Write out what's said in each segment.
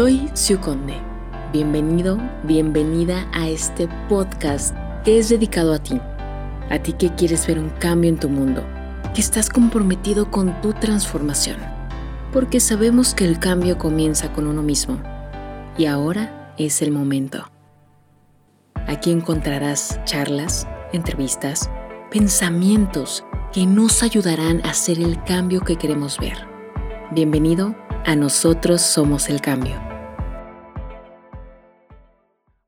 Soy Siu Conde. Bienvenido, bienvenida a este podcast que es dedicado a ti. A ti que quieres ver un cambio en tu mundo, que estás comprometido con tu transformación. Porque sabemos que el cambio comienza con uno mismo. Y ahora es el momento. Aquí encontrarás charlas, entrevistas, pensamientos que nos ayudarán a hacer el cambio que queremos ver. Bienvenido a Nosotros Somos el Cambio.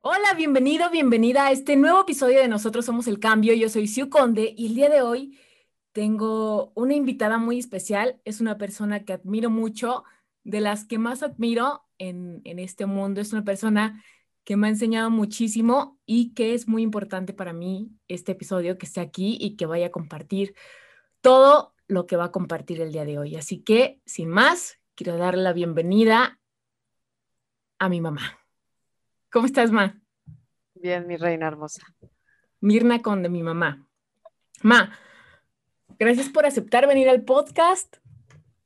Hola, bienvenido, bienvenida a este nuevo episodio de Nosotros Somos el Cambio. Yo soy Siu Conde y el día de hoy tengo una invitada muy especial. Es una persona que admiro mucho, de las que más admiro en, este mundo. Es una persona que me ha enseñado muchísimo y que es muy importante para mí este episodio que esté aquí y que vaya a compartir todo lo que va a compartir el día de hoy. Así que, sin más, quiero darle la bienvenida a mi mamá. ¿Cómo estás, Ma? Bien, mi reina hermosa. Mirna Conde, mi mamá. Ma, gracias por aceptar venir al podcast.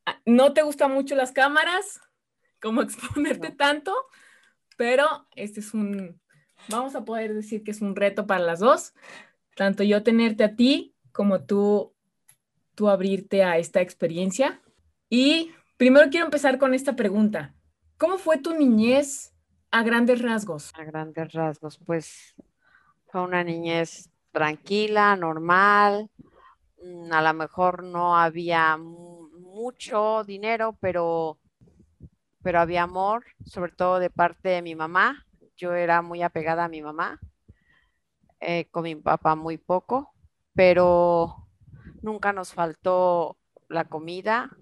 Ah, no te gustan mucho las cámaras, como exponerte tanto, pero este es un, vamos a poder decir que es un reto para las dos, tanto yo tenerte a ti como tú, tú abrirte a esta experiencia. Y Primero quiero empezar con esta pregunta. ¿Cómo fue tu niñez a grandes rasgos? A grandes rasgos, pues fue una niñez tranquila, normal. Mm, a lo mejor no había mucho dinero, pero, pero había amor, sobre todo de parte de mi mamá. Yo era muy apegada a mi mamá, eh, con mi papá muy poco, pero nunca nos faltó la comida,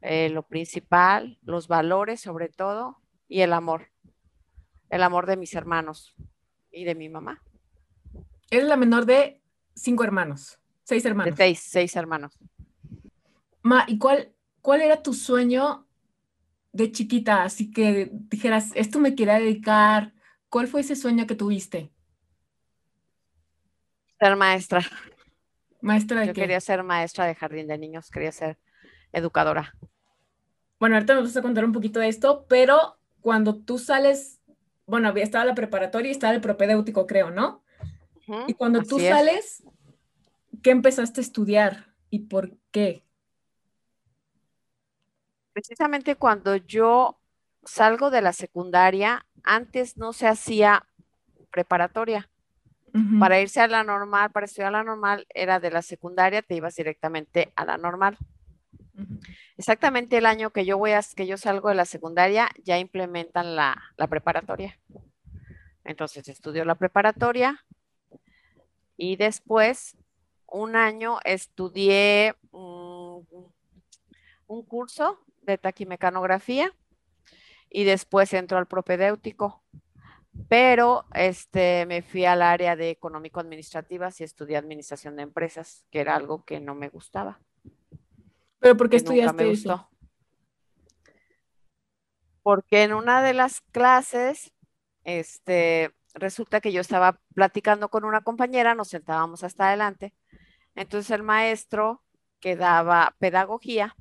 eh, lo principal, los valores sobre todo y el amor. El amor de mis hermanos y de mi mamá. Eres la menor de cinco hermanos, seis hermanos. De seis, seis hermanos. Ma, ¿y cuál, cuál era tu sueño de chiquita? Así que dijeras, esto me quería dedicar. ¿Cuál fue ese sueño que tuviste? Ser maestra. ¿Maestra de Yo quería ser maestra de jardín de niños, quería ser educadora. Bueno, ahorita nos vas a contar un poquito de esto, pero cuando tú sales, bueno, había estaba la preparatoria y estaba el propedéutico, creo, ¿no? y cuando tú sales, ¿qué empezaste a estudiar y por qué? Precisamente cuando yo salgo de la secundaria, antes no se hacía preparatoria. Para irse a la normal, para estudiar la normal, era de la secundaria, te ibas directamente a la normal. Exactamente el año que yo voy a, que yo salgo de la secundaria, ya implementan la, preparatoria. Entonces estudio la preparatoria y después un año estudié un, un curso de taquimecanografía y después entro al propedéutico. Pero este, me fui al área de económico-administrativas y estudié administración de empresas, que era algo que no me gustaba. ¿Pero por qué estudiaste eso? Porque en una de las clases, este, resulta que yo estaba platicando con una compañera, nos sentábamos hasta adelante. Entonces el maestro que daba pedagogía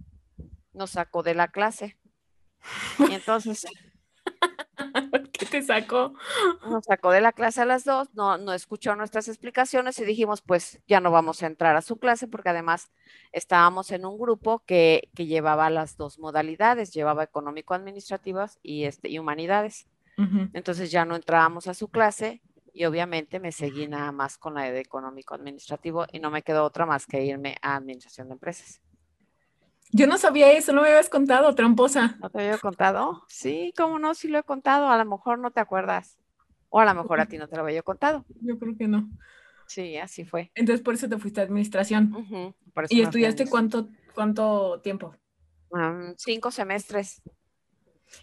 nos sacó de la clase. Y entonces ¿Qué te sacó? Nos sacó de la clase a las dos, no, no escuchó nuestras explicaciones y dijimos, pues ya no vamos a entrar a su clase porque además estábamos en un grupo que, llevaba las dos modalidades, llevaba económico-administrativas y, este, y humanidades. Entonces ya no entrábamos a su clase y obviamente me seguí nada más con la de económico-administrativo y no me quedó otra más que irme a administración de empresas. Yo no sabía eso, no me habías contado, tramposa. ¿No te había contado? Sí, cómo no, sí lo he contado, a lo mejor no te acuerdas. O a lo mejor a ti no te lo había contado. Yo creo que no. Sí, así fue. Entonces por eso te fuiste a administración. ¿Y estudiaste cuánto, cuánto tiempo? cinco semestres.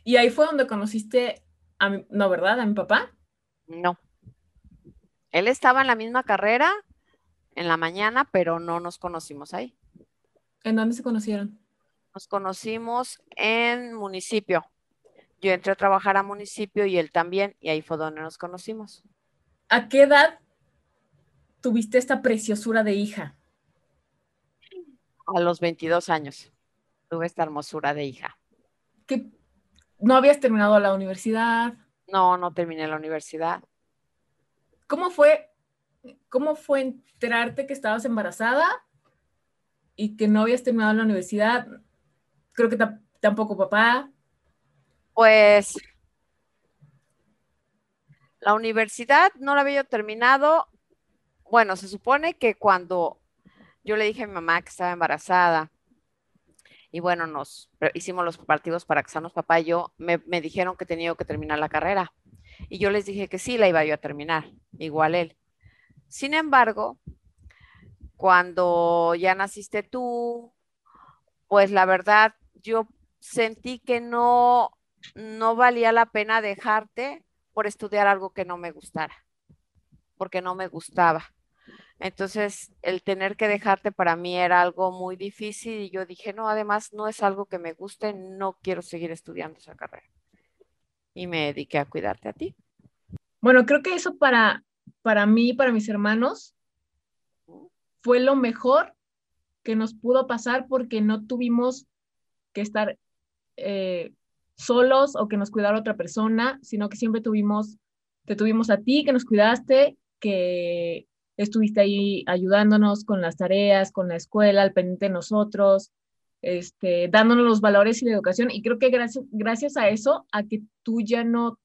¿Y ahí fue donde conociste a mi, no, verdad? ¿A mi papá? No. Él estaba en la misma carrera en la mañana, pero no nos conocimos ahí. ¿En dónde se conocieron? Nos conocimos en municipio. Yo entré a trabajar a municipio y él también, y ahí fue donde nos conocimos. ¿A qué edad tuviste esta preciosura de hija? A los 22 años tuve esta hermosura de hija. ¿Qué, ¿No habías terminado la universidad? No, no terminé la universidad. ¿Cómo fue, cómo fue enterarte que estabas embarazada y que no habías terminado la universidad? Creo que tampoco papá. Pues la universidad no la había terminado. Bueno, se supone que cuando yo le dije a mi mamá que estaba embarazada y bueno, nos hicimos los partidos para casarnos papá y yo, me, me dijeron que tenía que terminar la carrera. Y yo les dije que sí, la iba yo a terminar, igual él. Sin embargo, cuando ya naciste tú, pues la verdad, yo sentí que no, no valía la pena dejarte por estudiar algo que no me gustara, porque no me gustaba. Entonces, el tener que dejarte para mí era algo muy difícil y yo dije, no, además no es algo que me guste, no quiero seguir estudiando esa carrera. Y me dediqué a cuidarte a ti. Bueno, creo que eso para, para mí y para mis hermanos fue lo mejor que nos pudo pasar porque no tuvimos que estar eh, solos o que nos cuidara otra persona, sino que siempre tuvimos, te tuvimos a ti, que nos cuidaste, que estuviste ahí ayudándonos con las tareas, con la escuela, al pendiente de nosotros, este, dándonos los valores y la educación. Y creo que gracias, gracias a eso, a que tú ya no,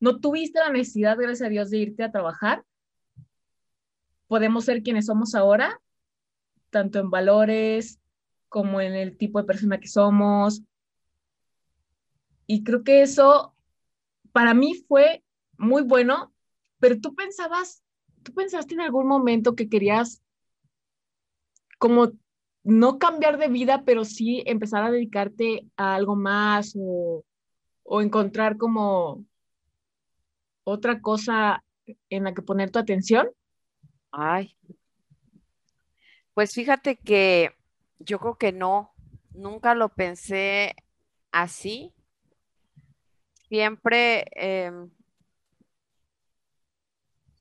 no tuviste la necesidad, gracias a Dios, de irte a trabajar, podemos ser quienes somos ahora, tanto en valores como en el tipo de persona que somos. Y creo que eso para mí fue muy bueno, pero tú pensabas ¿tú pensaste en algún momento que querías como no cambiar de vida, pero sí empezar a dedicarte a algo más o, encontrar como otra cosa en la que poner tu atención? Ay, pues fíjate que yo creo que no, nunca lo pensé así. Siempre em,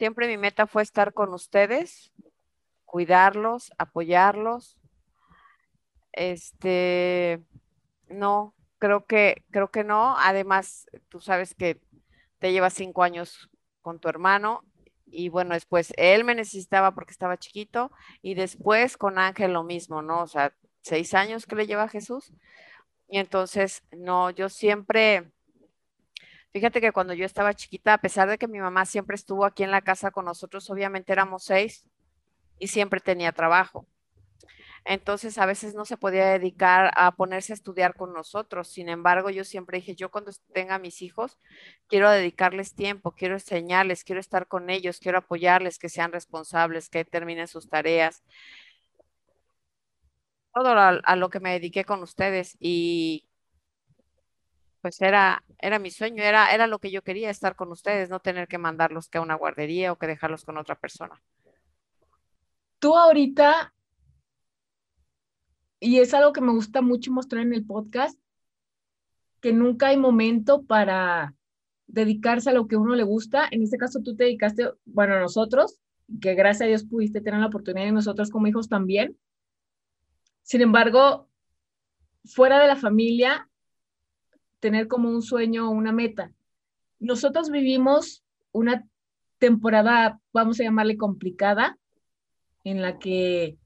Siempre mi meta fue estar con ustedes, cuidarlos, apoyarlos. Este, no, creo que, creo que no. Además, tú sabes que te llevas cinco años con tu hermano y bueno, después él me necesitaba porque estaba chiquito y después con Ángel lo mismo, ¿no? O sea, seis años que le lleva a Jesús. Y entonces, no, yo siempre, Fíjate que cuando yo estaba chiquita, a pesar de que mi mamá siempre estuvo aquí en la casa con nosotros, obviamente éramos seis y siempre tenía trabajo. Entonces a veces no se podía dedicar a ponerse a estudiar con nosotros. Sin embargo, yo siempre dije, yo cuando tenga mis hijos, quiero dedicarles tiempo, quiero enseñarles, quiero estar con ellos, quiero apoyarles, que sean responsables, que terminen sus tareas. Todo a, lo que me dediqué con ustedes y pues era, era mi sueño, era, era lo que yo quería, estar con ustedes, no tener que mandarlos a una guardería o que dejarlos con otra persona. Tú ahorita, y es algo que me gusta mucho mostrar en el podcast, que nunca hay momento para dedicarse a lo que uno le gusta. En este caso tú te dedicaste, bueno, a nosotros, que gracias a Dios pudiste tener la oportunidad y nosotros como hijos también. Sin embargo, fuera de la familia, tener como un sueño o una meta. Nosotros vivimos una temporada, vamos a llamarle complicada, en la que,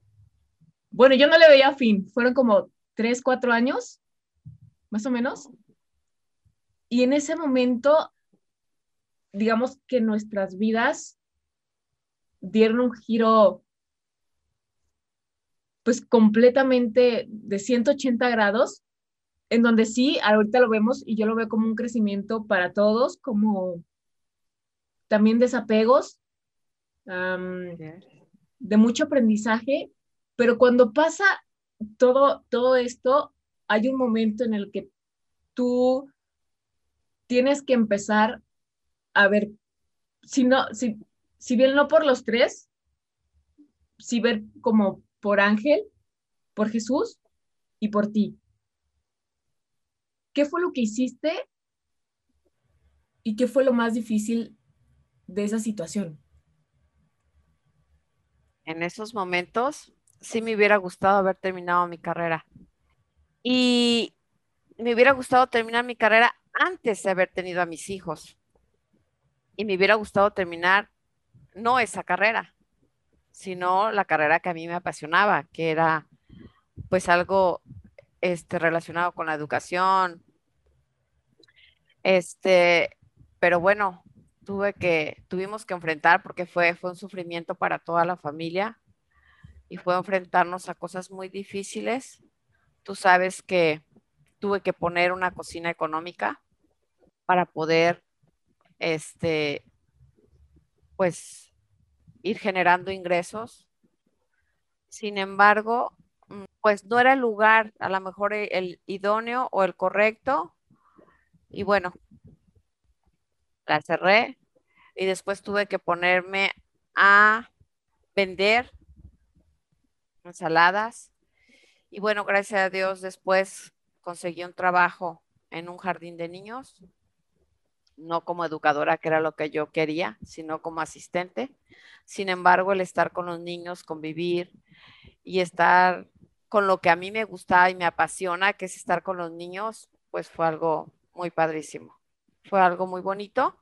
bueno, yo no le veía fin, fueron como tres, cuatro años, más o menos. Y en ese momento, digamos que nuestras vidas dieron un giro pues completamente de 180 grados en donde sí, ahorita lo vemos y yo lo veo como un crecimiento para todos, como también desapegos, de mucho aprendizaje, pero cuando pasa todo, todo esto, hay un momento en el que tú tienes que empezar a ver, si no, si, si bien no por los tres, si ver como por Ángel, por Jesús y por ti. ¿Qué fue lo que hiciste y qué fue lo más difícil de esa situación? En esos momentos sí me hubiera gustado haber terminado mi carrera. Y me hubiera gustado terminar mi carrera antes de haber tenido a mis hijos. Y me hubiera gustado terminar no esa carrera, sino la carrera que a mí me apasionaba, que era pues algo este, relacionado con la educación. Este, pero bueno, tuve que, tuvimos que enfrentar porque fue, fue un sufrimiento para toda la familia y fue enfrentarnos a cosas muy difíciles. Tú sabes que tuve que poner una cocina económica para poder, este, pues, ir generando ingresos. Sin embargo, mm, pues no era el lugar, a lo mejor el, el idóneo o el correcto. Y bueno, la cerré y después tuve que ponerme a vender ensaladas. Y bueno, gracias a Dios después conseguí un trabajo en un jardín de niños, no como educadora, que era lo que yo quería, sino como asistente. Sin embargo, el estar con los niños, convivir y estar con lo que a mí me gusta y me apasiona, que es estar con los niños, pues fue algo muy padrísimo. Fue algo muy bonito.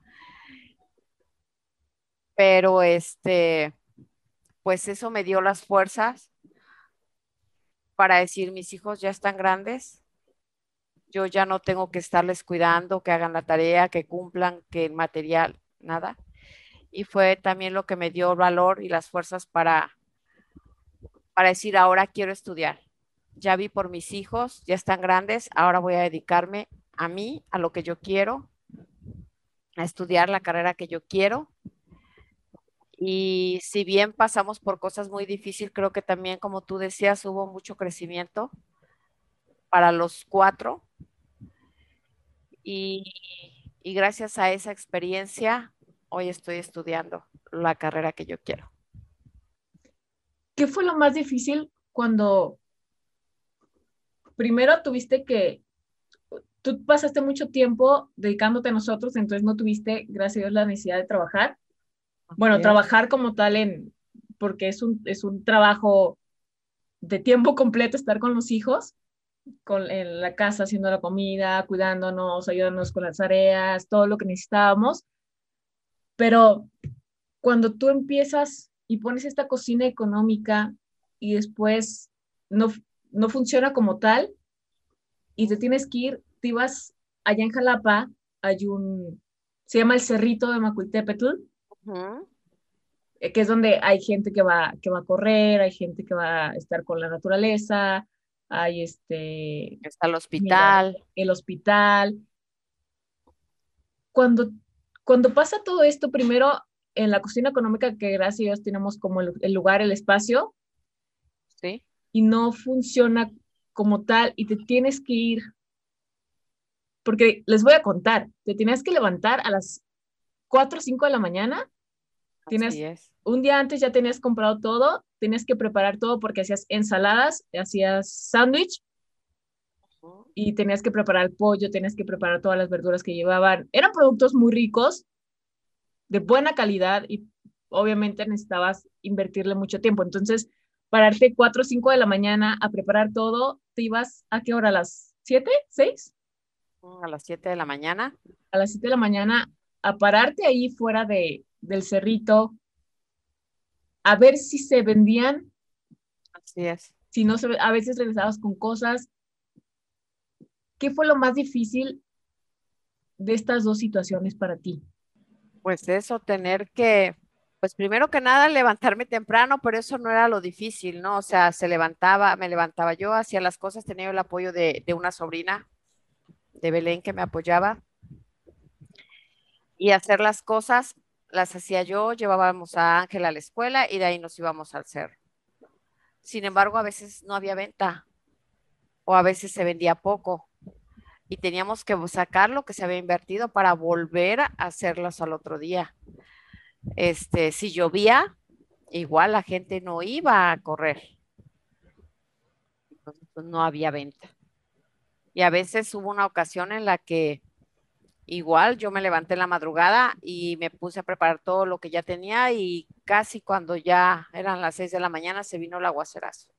Pero este, pues eso me dio las fuerzas para decir, mis hijos ya están grandes, yo ya no tengo que estarles cuidando, que hagan la tarea, que cumplan, que el material, nada. Y fue también lo que me dio valor y las fuerzas para, para decir, ahora quiero estudiar. Ya vi por mis hijos, ya están grandes, ahora voy a dedicarme a mí, a lo que yo quiero, a estudiar la carrera que yo quiero y si bien pasamos por cosas muy difíciles, creo que también, como tú decías, hubo mucho crecimiento para los cuatro. Y, gracias a esa experiencia, hoy estoy estudiando la carrera que yo quiero. ¿Qué fue lo más difícil cuando primero tuviste que, tú pasaste mucho tiempo dedicándote a nosotros, entonces no tuviste, gracias a Dios, la necesidad de trabajar? Bueno, trabajar como tal en, porque es un, es un trabajo de tiempo completo estar con los hijos, con, en la casa haciendo la comida, cuidándonos, ayudándonos con las tareas, todo lo que necesitábamos. Pero cuando tú empiezas y pones esta cocina económica y después no, no funciona como tal y te tienes que ir, te ibas allá en Jalapa, hay un, se llama el Cerrito de Macuiltepetl, eh, que es donde hay gente que va, que va a correr, hay gente que va a estar con la naturaleza, hay este... Está el hospital. el hospital. Cuando, cuando pasa todo esto, primero en la cocina económica, que gracias a Dios tenemos como el, el lugar, el espacio, ¿Sí? y no funciona como tal, y te tienes que ir, porque les voy a contar, te tienes que levantar a las 4 o 5 de la mañana Tienes, un día antes ya tenías comprado todo, tenías que preparar todo porque hacías ensaladas, hacías sándwich y tenías que preparar el pollo, tenías que preparar todas las verduras que llevaban. Eran productos muy ricos, de buena calidad y obviamente necesitabas invertirle mucho tiempo. Entonces, pararte 4 o 5 de la mañana a preparar todo, ¿te ibas a qué hora? ¿A las 7? ¿6? A las 7 de la mañana. A las 7 de la mañana a pararte ahí fuera de, del cerrito a ver si se vendían. Así es. Si no, a veces regresabas con cosas. ¿Qué fue lo más difícil de estas dos situaciones para ti? Pues eso, tener que, pues primero que nada levantarme temprano, pero eso no era lo difícil, ¿no? O sea, se levantaba, me levantaba yo, hacía las cosas, tenía el apoyo de, de una sobrina de Belén que me apoyaba y hacer las cosas las hacía yo, llevábamos a Ángela a la escuela y de ahí nos íbamos al cerro. Sin embargo, a veces no había venta o a veces se vendía poco y teníamos que sacar lo que se había invertido para volver a hacerlas al otro día. Este, si llovía, igual la gente no iba a correr. Entonces, pues, no había venta. Y a veces hubo una ocasión en la que Igual yo me levanté en la madrugada y me puse a preparar todo lo que ya tenía y casi cuando ya eran las seis de la mañana se vino el aguacerazo.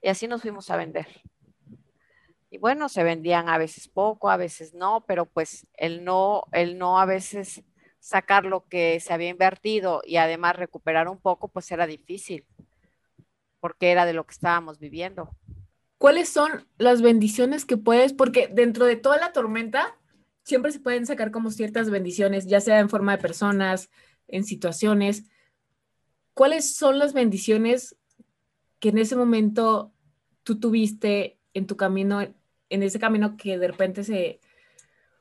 Y así nos fuimos a vender. Y bueno, se vendían a veces poco, a veces no, pero pues el no, el no a veces sacar lo que se había invertido y además recuperar un poco, pues era difícil, porque era de lo que estábamos viviendo. ¿Cuáles son las bendiciones que puedes? Porque dentro de toda la tormenta siempre se pueden sacar como ciertas bendiciones, ya sea en forma de personas, en situaciones. ¿Cuáles son las bendiciones que en ese momento tú tuviste en tu camino, en ese camino que de repente se,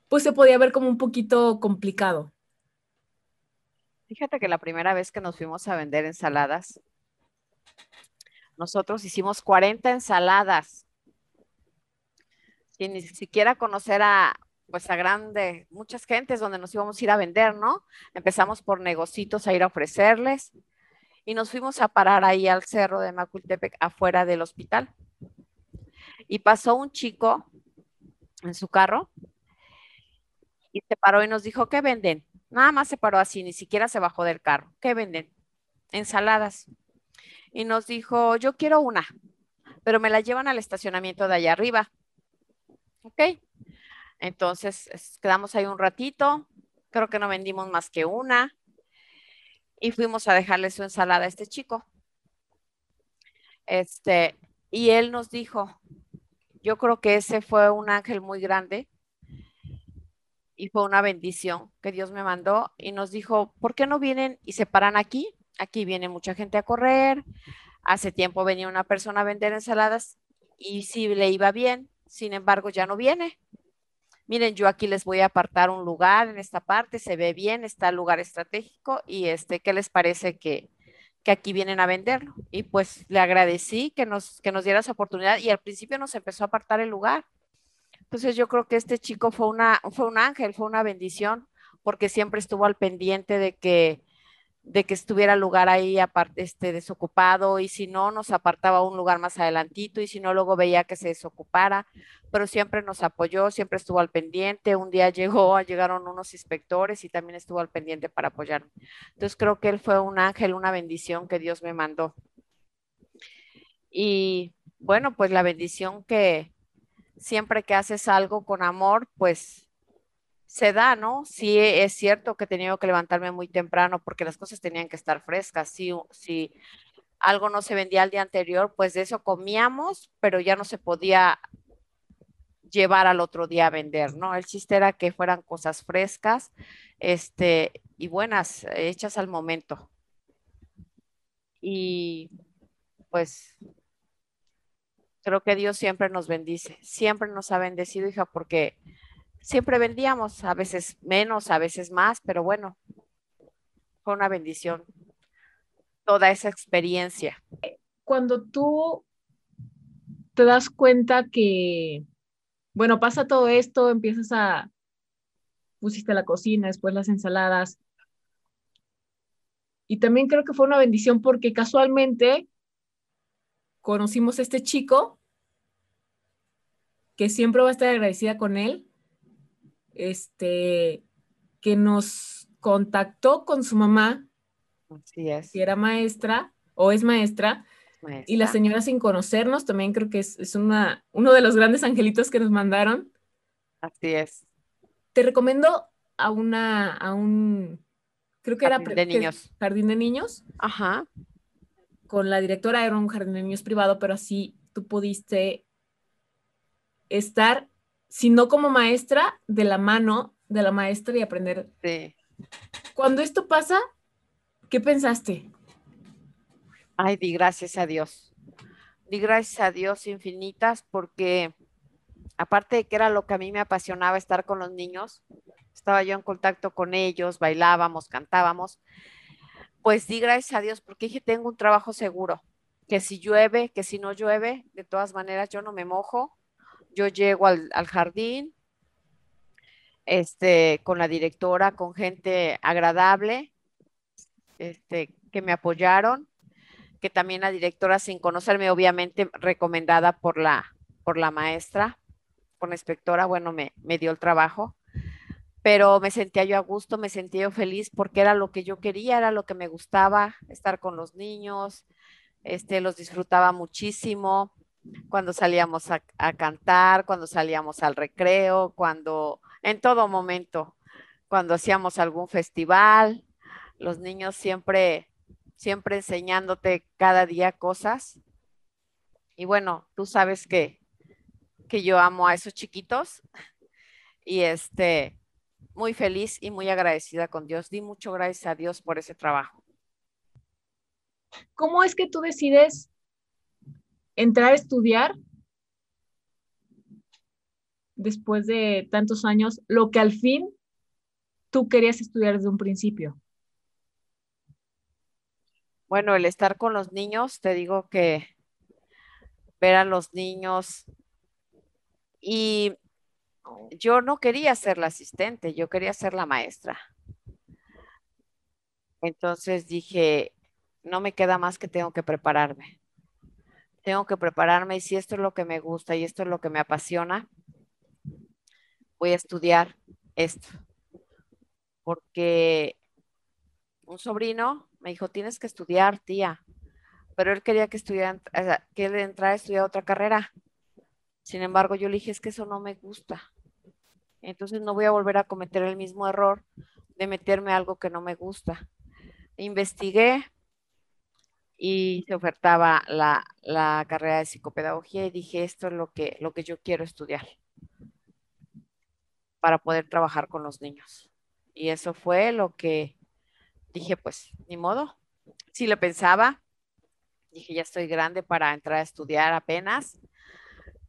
pues se podía ver como un poquito complicado? Fíjate que la primera vez que nos fuimos a vender ensaladas, nosotros hicimos 40 ensaladas. Sin ni siquiera conocer a, pues a grande, muchas gentes donde nos íbamos a ir a vender, ¿no? Empezamos por negocitos a ir a ofrecerles y nos fuimos a parar ahí al cerro de Macultepec, afuera del hospital. Y pasó un chico en su carro y se paró y nos dijo, ¿qué venden? Nada más se paró así, ni siquiera se bajó del carro. ¿Qué venden? Ensaladas. Y nos dijo, yo quiero una, pero me la llevan al estacionamiento de allá arriba. Ok. Entonces quedamos ahí un ratito. Creo que no vendimos más que una. Y fuimos a dejarle su ensalada a este chico. Este, y él nos dijo, yo creo que ese fue un ángel muy grande y fue una bendición que Dios me mandó y nos dijo, ¿por qué no vienen y se paran aquí? Aquí viene mucha gente a correr. Hace tiempo venía una persona a vender ensaladas y si le iba bien, sin embargo, ya no viene. Miren, yo aquí les voy a apartar un lugar en esta parte, se ve bien, está el lugar estratégico y este, ¿qué les parece que, que aquí vienen a venderlo? Y pues le agradecí que nos, que nos diera esa oportunidad y al principio nos empezó a apartar el lugar entonces yo creo que este chico fue, una, fue un ángel, fue una bendición, porque siempre estuvo al pendiente de que, de que estuviera lugar ahí aparte, este, desocupado y si no, nos apartaba un lugar más adelantito y si no, luego veía que se desocupara, pero siempre nos apoyó, siempre estuvo al pendiente. Un día llegó, llegaron unos inspectores y también estuvo al pendiente para apoyarme. Entonces creo que él fue un ángel, una bendición que Dios me mandó. Y bueno, pues la bendición que, siempre que haces algo con amor, pues se da, ¿no? Sí, es cierto que he tenido que levantarme muy temprano porque las cosas tenían que estar frescas. Si, si algo no se vendía el día anterior, pues de eso comíamos, pero ya no se podía llevar al otro día a vender, ¿no? El chiste era que fueran cosas frescas, este, y buenas, hechas al momento. Y pues creo que Dios siempre nos bendice, siempre nos ha bendecido, hija, porque siempre vendíamos, a veces menos, a veces más, pero bueno, fue una bendición toda esa experiencia. Cuando tú te das cuenta que, bueno, pasa todo esto, empiezas a, pusiste la cocina, después las ensaladas, y también creo que fue una bendición porque casualmente conocimos a este chico que siempre va a estar agradecida con él, este, que nos contactó con su mamá, Así es. que era maestra o es maestra, y la señora sin conocernos, también creo que es, una, uno de los grandes angelitos que nos mandaron. Así es. Te recomiendo a una, a un, creo que era... De niños. Jardín de niños. Ajá con la directora era un jardín de niños privado, pero así tú pudiste estar, si no como maestra, de la mano de la maestra y aprender. Sí. Cuando esto pasa, ¿qué pensaste? Ay, di gracias a Dios. Di gracias a Dios infinitas porque aparte de que era lo que a mí me apasionaba estar con los niños, estaba yo en contacto con ellos, bailábamos, cantábamos, pues di gracias a Dios porque dije, tengo un trabajo seguro, que si llueve, que si no llueve, de todas maneras yo no me mojo, yo llego al, jardín, este, con la directora, con gente agradable, este, que me apoyaron, que también la directora, sin conocerme, obviamente recomendada por la, por la maestra, con la inspectora, bueno, me, me dio el trabajo pero me sentía yo a gusto, me sentía yo feliz porque era lo que yo quería, era lo que me gustaba, estar con los niños, este, los disfrutaba muchísimo. Cuando salíamos a, cantar, cuando salíamos al recreo, cuando, en todo momento, cuando hacíamos algún festival, los niños siempre, siempre enseñándote cada día cosas. Y bueno, tú sabes que, que yo amo a esos chiquitos y este, muy feliz y muy agradecida con Dios. Di mucho gracias a Dios por ese trabajo. ¿Cómo es que tú decides entrar a estudiar después de tantos años lo que al fin tú querías estudiar desde un principio? Bueno, el estar con los niños, te digo que ver a los niños y yo no quería ser la asistente, yo quería ser la maestra. Entonces dije, no me queda más que tengo que prepararme. Tengo que prepararme y si esto es lo que me gusta y esto es lo que me apasiona, voy a estudiar esto. Porque un sobrino me dijo, tienes que estudiar, tía. Pero él quería que estudiara, que él entrara a estudiar otra carrera. Sin embargo, yo le dije, es que eso no me gusta. Entonces no voy a volver a cometer el mismo error de meterme a algo que no me gusta. Investigué y se ofertaba la, la, carrera de psicopedagogía y dije, esto es lo que, lo que yo quiero estudiar para poder trabajar con los niños. Y eso fue lo que dije, pues, ni modo. Si lo pensaba, dije, ya estoy grande para entrar a estudiar apenas,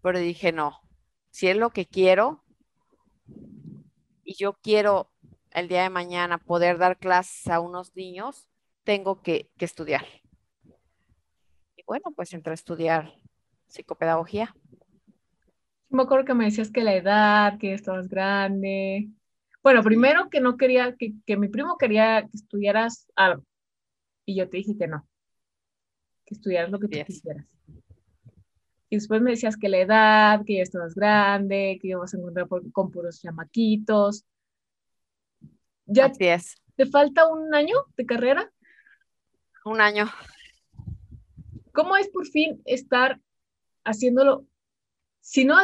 pero dije, no, si es lo que quiero, y yo quiero el día de mañana poder dar clases a unos niños, tengo que, estudiar. Bueno, pues entré a estudiar psicopedagogía. Me acuerdo que me decías que la edad, que estabas grande. Bueno, primero que no quería, que, que mi primo quería que estudiaras algo. Y yo te dije que no. Que estudiaras lo que tú quisieras. Y después me decías que la edad, que ya estabas grande, que ibas a encontrar con puros chamaquitos. Ya ¿Te falta un año de carrera? Un año. ¿Cómo es por fin estar haciéndolo? Si no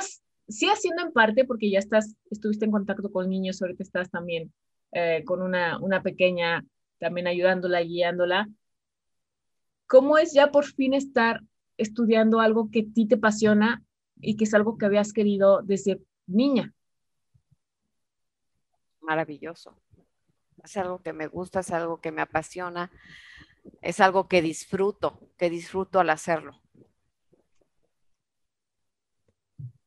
sí haciendo en parte, porque ya estás, estuviste en contacto con niños, ahorita estás también eh, con una, una pequeña, también ayudándola, guiándola. ¿Cómo es ya por fin estar estudiando algo que a ti te apasiona y que es algo que habías querido desde niña. Maravilloso. Es algo que me gusta, es algo que me apasiona, es algo que disfruto, que disfruto al hacerlo.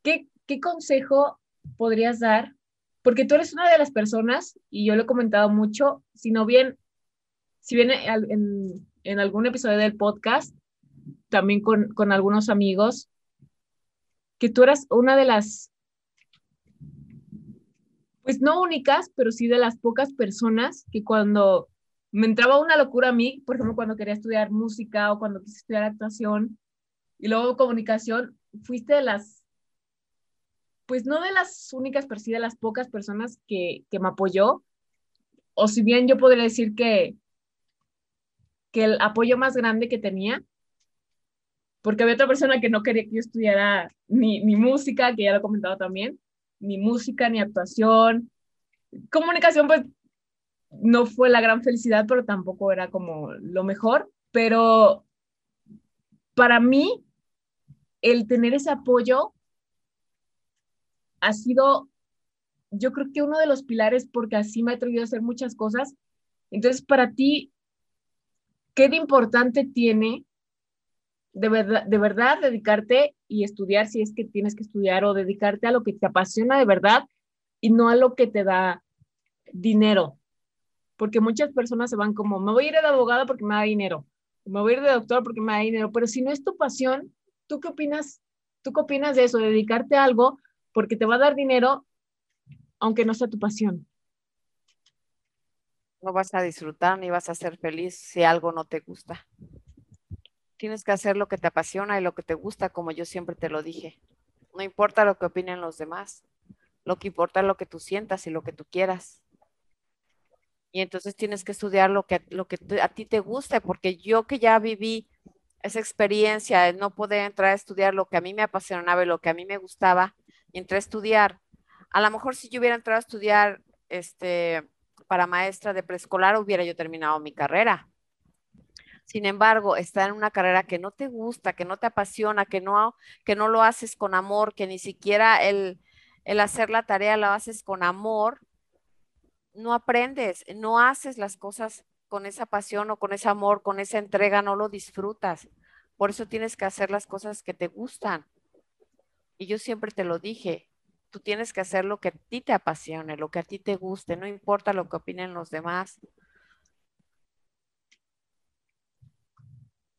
¿Qué, qué consejo podrías dar? Porque tú eres una de las personas, y yo lo he comentado mucho, si no bien, si bien en, en algún episodio del podcast también con, con algunos amigos, que tú eras una de las, pues no únicas, pero sí de las pocas personas que cuando me entraba una locura a mí, por ejemplo, cuando quería estudiar música o cuando quise estudiar actuación y luego comunicación, fuiste de las, pues no de las únicas, pero sí de las pocas personas que, que me apoyó. O si bien yo podría decir que, que el apoyo más grande que tenía porque había otra persona que no quería que yo estudiara ni, ni música, que ya lo he comentado también, ni música, ni actuación. Comunicación, pues, no fue la gran felicidad, pero tampoco era como lo mejor. Pero para mí, el tener ese apoyo ha sido, yo creo que uno de los pilares, porque así me ha atrevido a hacer muchas cosas. Entonces, para ti, ¿qué de importante tiene de verdad, de verdad dedicarte y estudiar si es que tienes que estudiar o dedicarte a lo que te apasiona de verdad y no a lo que te da dinero. Porque muchas personas se van como, me voy a ir de abogado porque me da dinero, me voy a ir de doctor porque me da dinero, pero si no es tu pasión, ¿tú qué opinas? ¿Tú qué opinas de eso? Dedicarte a algo porque te va a dar dinero aunque no sea tu pasión. No vas a disfrutar ni vas a ser feliz si algo no te gusta. Tienes que hacer lo que te apasiona y lo que te gusta, como yo siempre te lo dije. No importa lo que opinen los demás. Lo que importa es lo que tú sientas y lo que tú quieras. Y entonces tienes que estudiar lo que, lo que a ti te guste, porque yo que ya viví esa experiencia de no poder entrar a estudiar lo que a mí me apasionaba y lo que a mí me gustaba, y entré a estudiar. A lo mejor si yo hubiera entrado a estudiar este, para maestra de preescolar, hubiera yo terminado mi carrera. Sin embargo, estar en una carrera que no te gusta, que no te apasiona, que no, que no lo haces con amor, que ni siquiera el, el hacer la tarea lo haces con amor, no aprendes, no haces las cosas con esa pasión o con ese amor, con esa entrega, no lo disfrutas. Por eso tienes que hacer las cosas que te gustan. Y yo siempre te lo dije, tú tienes que hacer lo que a ti te apasione, lo que a ti te guste, no importa lo que opinen los demás.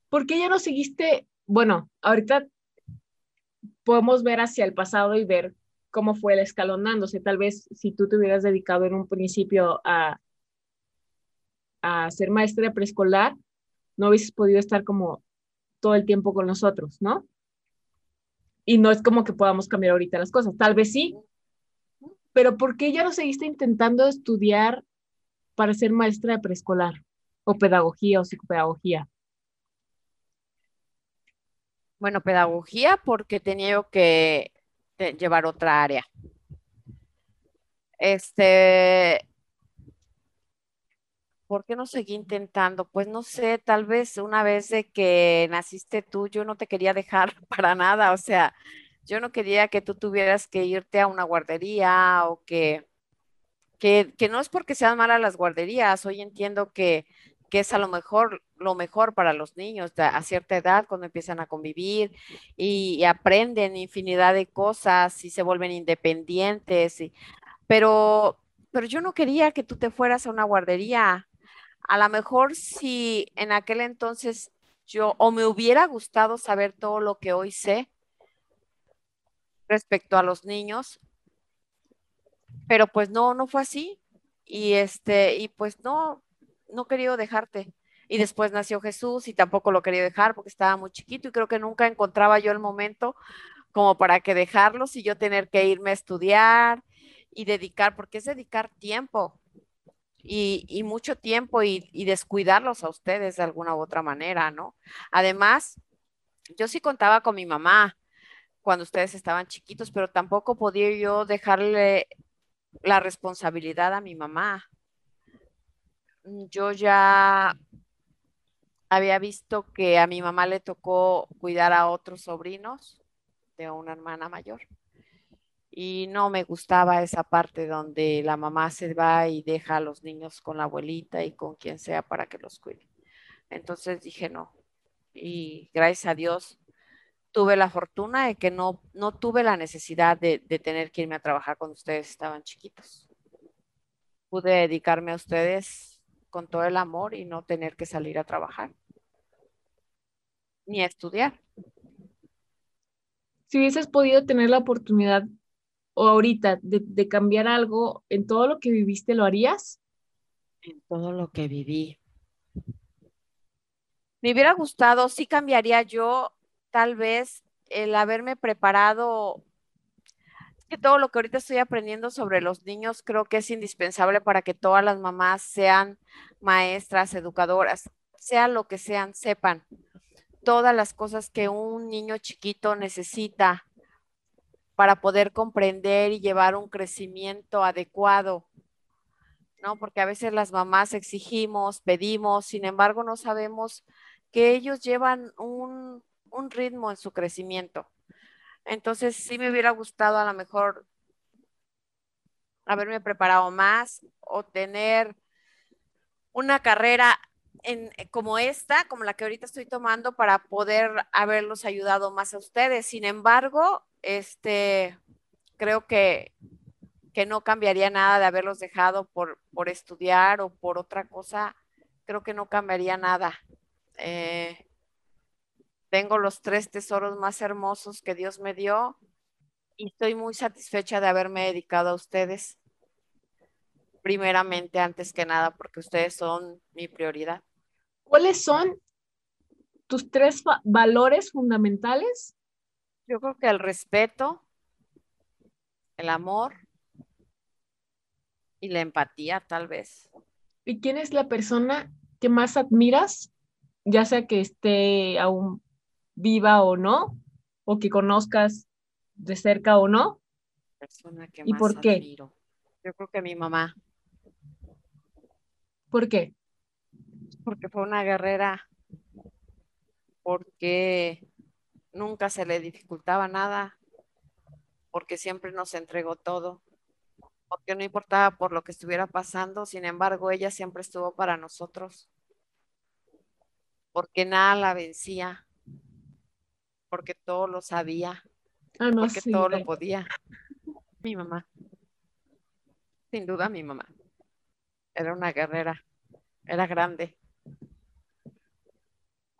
¿Por qué ya no seguiste? Bueno, ahorita podemos ver hacia el pasado y ver cómo fue el escalonándose. Tal vez si tú te hubieras dedicado en un principio a, a ser maestra preescolar, no hubieses podido estar como todo el tiempo con nosotros, ¿no? Y no es como que podamos cambiar ahorita las cosas, tal vez sí, pero ¿por qué ya no seguiste intentando estudiar para ser maestra de preescolar o pedagogía o psicopedagogía? Bueno, pedagogía porque tenía que llevar otra área. Este, ¿por qué no seguí intentando? Pues no sé, tal vez una vez de que naciste tú, yo no te quería dejar para nada, o sea, yo no quería que tú tuvieras que irte a una guardería o que, que, que no es porque sean malas las guarderías, hoy entiendo que, que es a lo mejor lo mejor para los niños a cierta edad cuando empiezan a convivir y, aprenden infinidad de cosas y se vuelven independientes. pero, pero yo no quería que tú te fueras a una guardería. A lo mejor si en aquel entonces yo o me hubiera gustado saber todo lo que hoy sé respecto a los niños, pero pues no, no fue así. Y este, y pues no, no quería dejarte. Y después nació Jesús y tampoco lo quería dejar porque estaba muy chiquito y creo que nunca encontraba yo el momento como para que dejarlos y yo tener que irme a estudiar y dedicar, porque es dedicar tiempo y, mucho tiempo y, descuidarlos a ustedes de alguna u otra manera, ¿no? Además, yo sí contaba con mi mamá cuando ustedes estaban chiquitos, pero tampoco podía yo dejarle la responsabilidad a mi mamá. Yo ya había visto que a mi mamá le tocó cuidar a otros sobrinos de una hermana mayor y no me gustaba esa parte donde la mamá se va y deja a los niños con la abuelita y con quien sea para que los cuide. Entonces dije no. Y gracias a Dios tuve la fortuna de que no, no tuve la necesidad de, de tener que irme a trabajar cuando ustedes estaban chiquitos. Pude dedicarme a ustedes con todo el amor y no tener que salir a trabajar ni a estudiar. Si hubieses podido tener la oportunidad o ahorita de, cambiar algo en todo lo que viviste, ¿lo harías? En todo lo que viví. Me hubiera gustado, sí cambiaría yo tal vez el haberme preparado que todo lo que ahorita estoy aprendiendo sobre los niños creo que es indispensable para que todas las mamás sean maestras, educadoras, sea lo que sean, sepan todas las cosas que un niño chiquito necesita para poder comprender y llevar un crecimiento adecuado, ¿no? Porque a veces las mamás exigimos, pedimos, sin embargo no sabemos que ellos llevan un, un ritmo en su crecimiento. Entonces sí me hubiera gustado a lo mejor haberme preparado más o tener una carrera en, como esta, como la que ahorita estoy tomando, para poder haberlos ayudado más a ustedes. Sin embargo, este, creo que, que no cambiaría nada de haberlos dejado por, por estudiar o por otra cosa. Creo que no cambiaría nada. Eh, tengo los tres tesoros más hermosos que Dios me dio y estoy muy satisfecha de haberme dedicado a ustedes. Primeramente, antes que nada, porque ustedes son mi prioridad. ¿Cuáles son tus tres valores fundamentales yo creo que el respeto, el amor y la empatía, tal vez. ¿Y quién es la persona que más admiras ya sea que esté aún viva o no, o que conozcas de cerca o no? Persona que ¿Y más por qué? admiro. Yo creo que mi mamá, ¿Por qué? porque fue una guerrera, porque nunca se le dificultaba nada, porque siempre nos entregó todo, porque no importaba por lo que estuviera pasando, sin embargo, ella siempre estuvo para nosotros, porque nada la vencía, porque todo lo sabía, Ah, no, porque sí, todo lo podía. Mi mamá, sin duda mi mamá, era una guerrera, era grande.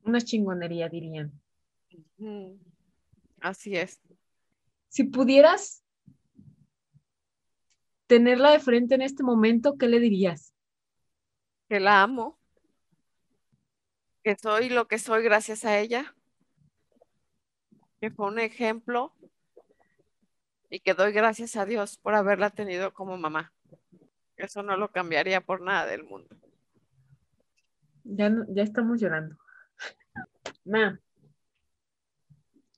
Una chingonería, dirían. Así es. Si pudieras tenerla de frente en este momento, ¿qué le dirías? que la amo, que soy lo que soy gracias a ella, que fue un ejemplo y que doy gracias a Dios por haberla tenido como mamá. Eso no lo cambiaría por nada del mundo. Ya, ya estamos llorando. Ma,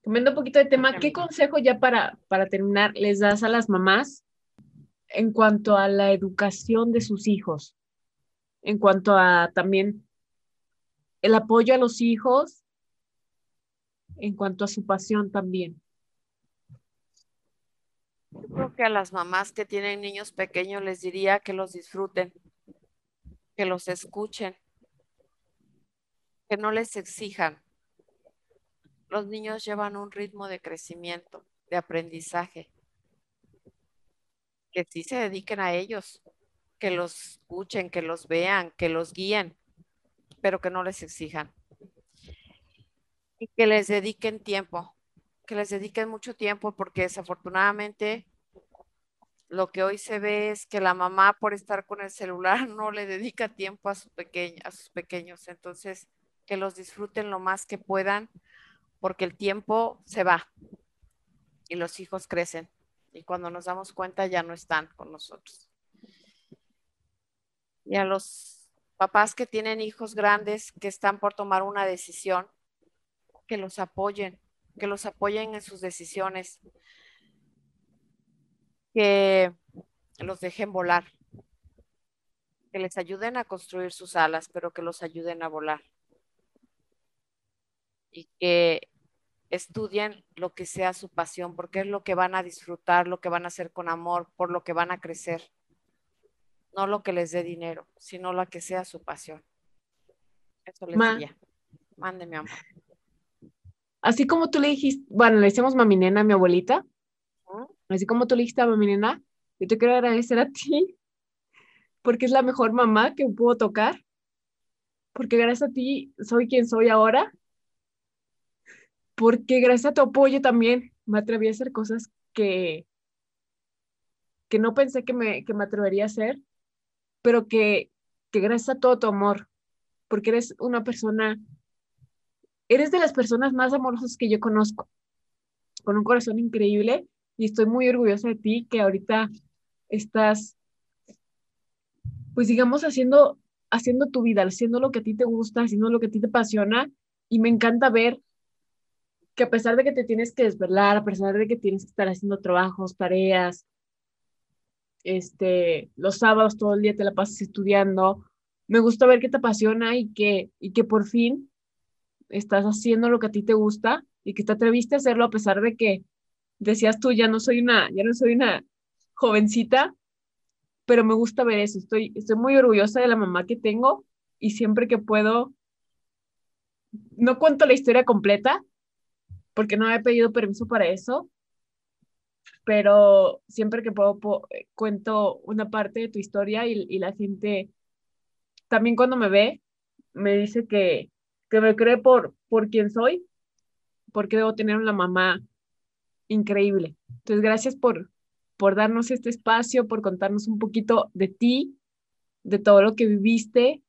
cambiando un poquito de tema, ¿qué consejo ya para, para terminar les das a las mamás en cuanto a la educación de sus hijos? En cuanto a también el apoyo a los hijos, en cuanto a su pasión también. Yo creo que a las mamás que tienen niños pequeños les diría que los disfruten, que los escuchen, que no les exijan. Los niños llevan un ritmo de crecimiento, de aprendizaje, que sí se dediquen a ellos, que los escuchen, que los vean, que los guíen, pero que no les exijan. Y que les dediquen tiempo, que les dediquen mucho tiempo, porque desafortunadamente lo que hoy se ve es que la mamá por estar con el celular no le dedica tiempo a, a sus pequeños. Entonces, que los disfruten lo más que puedan, porque el tiempo se va y los hijos crecen. Y cuando nos damos cuenta ya no están con nosotros. Y a los papás que tienen hijos grandes que están por tomar una decisión, que los apoyen, que los apoyen en sus decisiones, que los dejen volar, que les ayuden a construir sus alas, pero que los ayuden a volar. Y que estudien lo que sea su pasión, porque es lo que van a disfrutar, lo que van a hacer con amor, por lo que van a crecer. No lo que les dé dinero, sino lo que sea su pasión. Eso les Ma. diría. Mande, mi amor. Así como tú le dijiste, bueno, le decimos mami nena a mi abuelita, así como tú le dijiste a mami nena, yo te quiero agradecer a ti, porque es la mejor mamá que puedo tocar, porque gracias a ti soy quien soy ahora, porque gracias a tu apoyo también me atreví a hacer cosas que, que no pensé que me, que me atrevería a hacer, pero que, que gracias a todo tu amor, porque eres una persona, eres de las personas más amorosas que yo conozco, con un corazón increíble y estoy muy orgullosa de ti que ahorita estás, pues digamos, haciendo, haciendo tu vida, haciendo lo que a ti te gusta, haciendo lo que a ti te apasiona y me encanta ver que a pesar de que te tienes que desvelar, a pesar de que tienes que estar haciendo trabajos, tareas, este, los sábados todo el día te la pasas estudiando, me gusta ver que te apasiona y que, y que por fin estás haciendo lo que a ti te gusta y que te atreviste a hacerlo a pesar de que decías tú, ya no soy una, ya no soy una jovencita, pero me gusta ver eso, estoy, estoy muy orgullosa de la mamá que tengo y siempre que puedo, no cuento la historia completa, porque no he pedido permiso para eso, pero siempre que puedo, po- cuento una parte de tu historia y la gente, también cuando me ve, me dice que, que me cree por, por quien soy, porque debo tener una mamá increíble. Entonces, gracias por, por darnos este espacio, por contarnos un poquito de ti, de todo lo que viviste,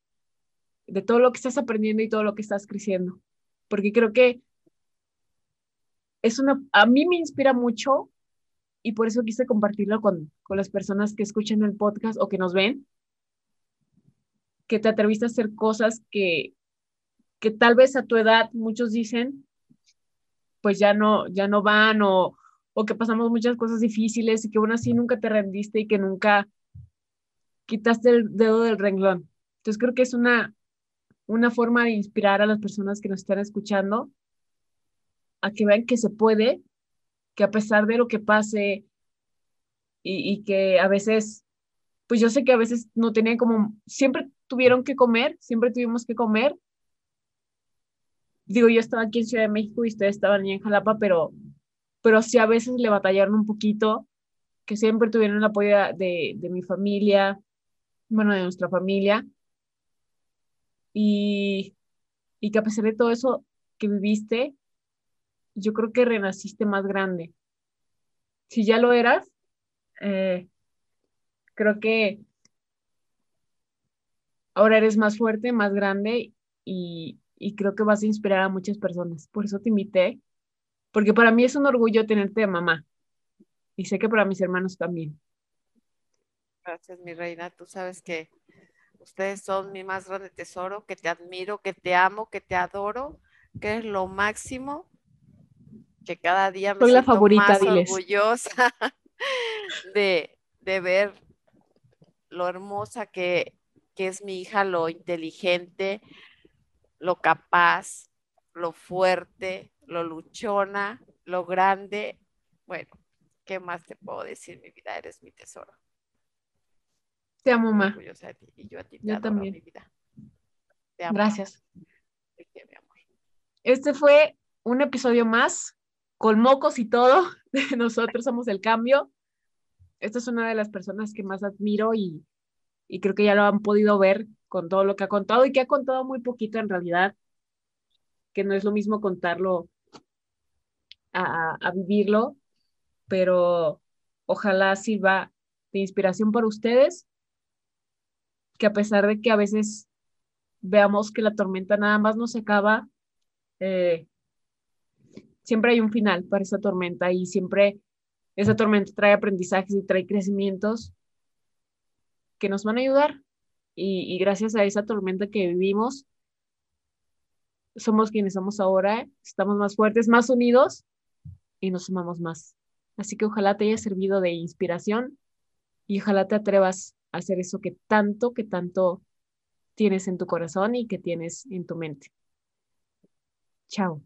de todo lo que estás aprendiendo y todo lo que estás creciendo. Porque creo que es una, a mí me inspira mucho y por eso quise compartirlo con, con las personas que escuchan el podcast o que nos ven, que te atreviste a hacer cosas que, que tal vez a tu edad muchos dicen, pues ya no, ya no van o, o que pasamos muchas cosas difíciles y que aún así nunca te rendiste y que nunca quitaste el dedo del renglón. Entonces creo que es una, una forma de inspirar a las personas que nos están escuchando a que vean que se puede, que a pesar de lo que pase y, y que a veces, pues yo sé que a veces no tenían como, siempre tuvieron que comer, siempre tuvimos que comer. Digo, yo estaba aquí en Ciudad de México y ustedes estaban en Jalapa, pero pero sí a veces le batallaron un poquito, que siempre tuvieron el apoyo de, de mi familia, bueno, de nuestra familia, y, y que a pesar de todo eso que viviste, yo creo que renaciste más grande. Si ya lo eras, eh, creo que ahora eres más fuerte, más grande y, y creo que vas a inspirar a muchas personas. Por eso te invité porque para mí es un orgullo tenerte de mamá y sé que para mis hermanos también. Gracias, mi reina. Tú sabes que ustedes son mi más grande tesoro, que te admiro, que te amo, que te adoro, que es lo máximo, que cada día me siento más orgullosa de, de, ver lo hermosa que, que es mi hija, lo inteligente, lo capaz, lo fuerte, lo luchona, lo grande. Bueno, ¿qué más te puedo decir? Mi vida, eres mi tesoro. Te amo, mamá. Y yo a ti te también. mi vida. Te amo. Gracias. Este fue un episodio más con mocos y todo. Nosotros somos el cambio. Esta es una de las personas que más admiro y, y creo que ya lo han podido ver con todo lo que ha contado y que ha contado muy poquito en realidad que no es lo mismo contarlo a, a vivirlo, pero ojalá sirva de inspiración para ustedes, que a pesar de que a veces veamos que la tormenta nada más no se acaba, eh, siempre hay un final para esa tormenta y siempre esa tormenta trae aprendizajes y trae crecimientos que nos van a ayudar. Y, gracias a esa tormenta que vivimos, somos quienes somos ahora, estamos más fuertes, más unidos y nos amamos más. Así que ojalá te haya servido de inspiración y ojalá te atrevas a hacer eso que tanto, que tanto tienes en tu corazón y que tienes en tu mente. Chao.